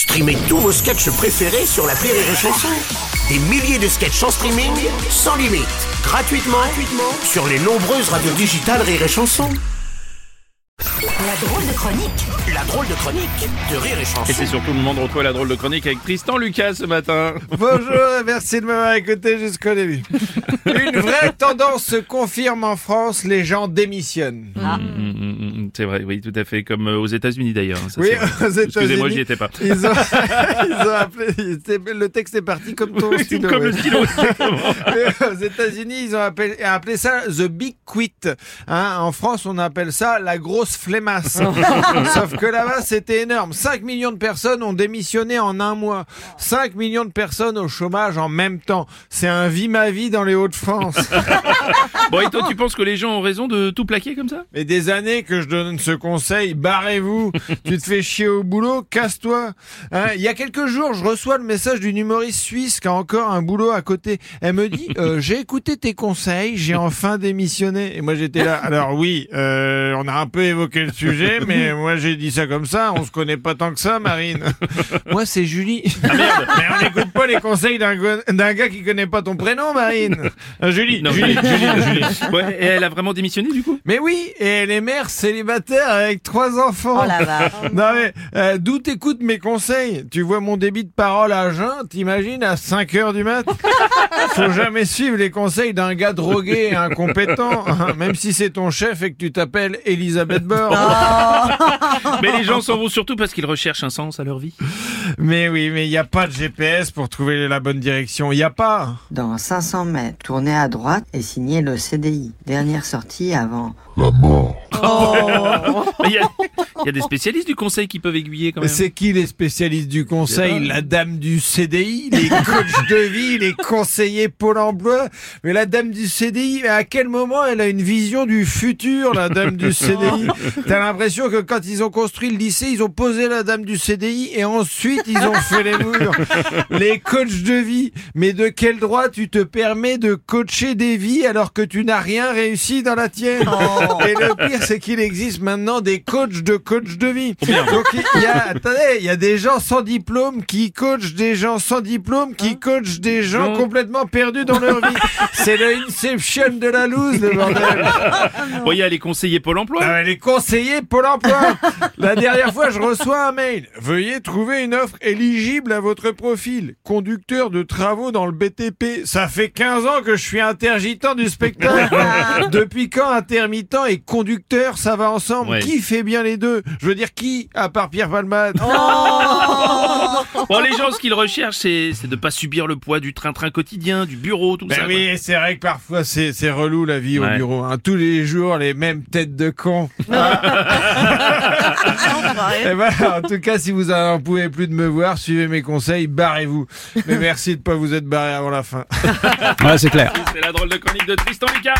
Streamez tous vos sketchs préférés sur la Rire et Chanson. Des milliers de sketchs en streaming, sans limite, gratuitement, gratuitement sur les nombreuses radios digitales Rire et Chanson. La drôle de chronique La drôle de chronique de Rire et Chanson. Et c'est surtout le monde retrouve la drôle de chronique avec Tristan Lucas ce matin. Bonjour et merci de m'avoir écouté jusqu'au début. Une vraie tendance se confirme en France, les gens démissionnent. Mm, mm, mm, mm, c'est vrai, oui, tout à fait, comme euh, aux États-Unis d'ailleurs. hein, Oui, aux États-Unis. Excusez-moi, j'y étais pas. Ils ont, ils ont appelé, le texte est parti comme ton stylo. comme le ouais. stylo. Mais aux États-Unis, ils ont appelé, appelé ça the big quit. Hein, en France, on appelle ça la grosse flemmasse. Sauf que là-bas, c'était énorme. 5 millions de personnes ont démissionné en un mois. 5 millions de personnes au chômage en même temps. C'est un vie ma vie dans les Hauts-de-France. Bon, et toi, tu penses que les gens ont raison de tout plaquer comme ça? Mais des années que je donne ce conseil, barrez-vous. tu te fais chier au boulot, casse-toi. Hein, Il y a quelques jours, je reçois le message d'une humoriste suisse qui a encore un boulot à côté. Elle me dit, euh, j'ai écouté tes conseils, j'ai enfin démissionné. Et moi j'étais là. Alors oui, euh, on a un peu évoqué le sujet, mais moi j'ai dit ça comme ça. On se connaît pas tant que ça, Marine. moi c'est Julie. Ah merde Mais on n'écoute pas les conseils d'un gars qui connaît pas ton prénom, Marine. Euh, Julie, Non, Julie, Julie, Julie. Ouais, et elle a vraiment démissionné du coup? Mais oui, et elle est mère célibataire avec trois enfants. Oh la vache Non mais, euh, d'où t'écoutes mes conseils? Tu vois mon débit de parole à jeun, t'imagines, à 5 heures du mat? Faut jamais suivre les conseils d'un gars drogué et incompétent, hein, même si c'est ton chef et que tu t'appelles Elisabeth Borne. Mais les gens s'en vont surtout parce qu'ils recherchent un sens à leur vie. Mais oui, mais il n'y a pas de GPS pour trouver la bonne direction, il y a pas. Dans 500 mètres, tournez à droite et signez le CDI. Dernière sortie avant. Il y, a, il y a des spécialistes du conseil qui peuvent aiguiller quand même. C'est qui les spécialistes du conseil La dame du CDI, les coachs de vie, les conseillers Pôle emploi. Mais la dame du CDI, à quel moment elle a une vision du futur, la dame du CDI T'as l'impression que quand ils ont construit le lycée, ils ont posé la dame du CDI et ensuite ils ont fait les murs. Les coachs de vie. Mais de quel droit tu te permets de coacher des vies alors que tu n'as rien réussi dans la tienne? Et le pire, c'est qu'il existe maintenant des coachs de coachs de vie. Donc il y a, attendez, il y a des gens sans diplôme qui coachent des gens sans diplôme qui coachent des gens complètement perdus dans leur vie. C'est le Inception de la loose, le bordel. Bon, il y a les conseillers Pôle emploi. Ah, les conseillers Pôle emploi. La dernière fois, je reçois un mail. Veuillez trouver une offre éligible à votre profil. Conducteur de travaux dans le BTP. Ça fait 15 ans que je suis intermittent du spectacle. Depuis quand intermittent et conducteur, ça va ensemble? Ouais. Qui fait bien les deux? Je veux dire qui, à part Pierre Palmade? Bon, les gens, ce qu'ils recherchent, c'est c'est de pas subir le poids du train-train quotidien, du bureau, tout Ben ça. oui, c'est vrai que parfois c'est c'est relou la vie au bureau. hein. Tous les jours, les mêmes têtes de cons. Ben, en tout cas, si vous n'en pouvez plus de me voir, suivez mes conseils, barrez-vous. Mais merci de pas vous être barré avant la fin. quoi. C'est la drôle de chronique de Tristan Lucas.